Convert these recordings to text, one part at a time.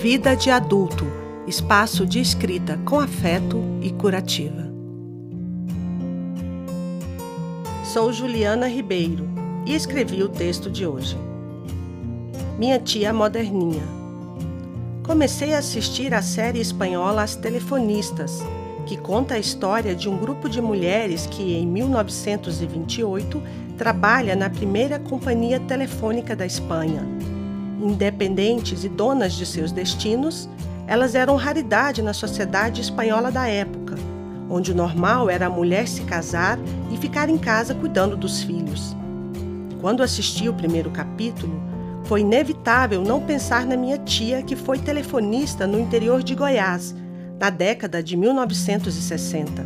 Vida de Adulto espaço de escrita com afeto e curativa. Sou Juliana Ribeiro e escrevi o texto de hoje. Minha tia moderninha. Comecei a assistir a série espanhola As Telefonistas, que conta a história de um grupo de mulheres que, em 1928, trabalha na primeira companhia telefônica da Espanha. Independentes e donas de seus destinos, elas eram raridade na sociedade espanhola da época, onde o normal era a mulher se casar e ficar em casa cuidando dos filhos. Quando assisti o primeiro capítulo, foi inevitável não pensar na minha tia, que foi telefonista no interior de Goiás, na década de 1960.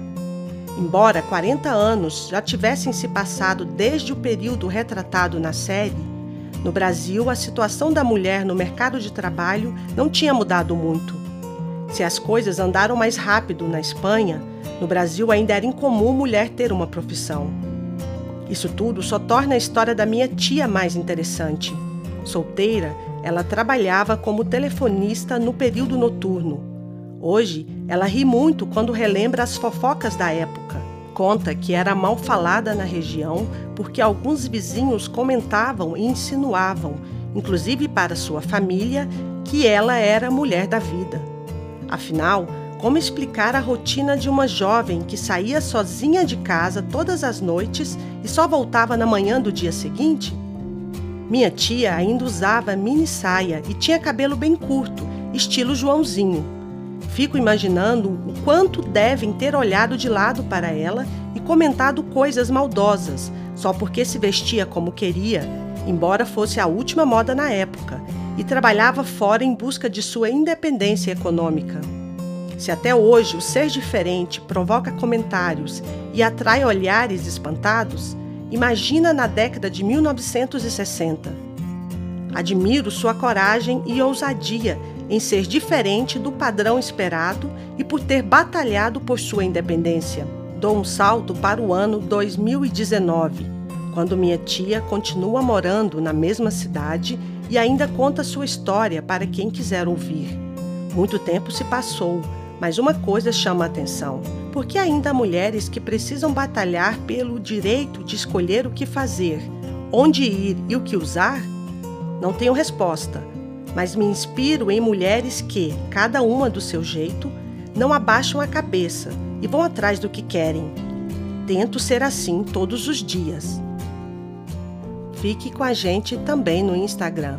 Embora 40 anos já tivessem se passado desde o período retratado na série, no Brasil a situação da mulher no mercado de trabalho não tinha mudado muito. Se as coisas andaram mais rápido na Espanha, no Brasil ainda era incomum mulher ter uma profissão. Isso tudo só torna a história da minha tia mais interessante. Solteira, ela trabalhava como telefonista no período noturno Hoje, ela ri muito quando relembra as fofocas da época. Conta que era mal falada na região porque alguns vizinhos comentavam e insinuavam, inclusive para sua família, que ela era mulher da vida. Afinal, como explicar a rotina de uma jovem que saía sozinha de casa todas as noites e só voltava na manhã do dia seguinte? Minha tia ainda usava mini saia e tinha cabelo bem curto, estilo Joãozinho. Fico imaginando o quanto devem ter olhado de lado para ela e comentado coisas maldosas, só porque se vestia como queria, embora fosse a última moda na época, e trabalhava fora em busca de sua independência econômica. Se até hoje o ser diferente provoca comentários e atrai olhares espantados, imagina na década de 1960. Admiro sua coragem e ousadia em ser diferente do padrão esperado e por ter batalhado por sua independência. Dou um salto para o ano 2019, quando minha tia continua morando na mesma cidade e ainda conta sua história para quem quiser ouvir. Muito tempo se passou, mas uma coisa chama a atenção: porque ainda há mulheres que precisam batalhar pelo direito de escolher o que fazer, onde ir e o que usar? Não tenho resposta, mas me inspiro em mulheres que, cada uma do seu jeito, não abaixam a cabeça e vão atrás do que querem. Tento ser assim todos os dias. Fique com a gente também no Instagram.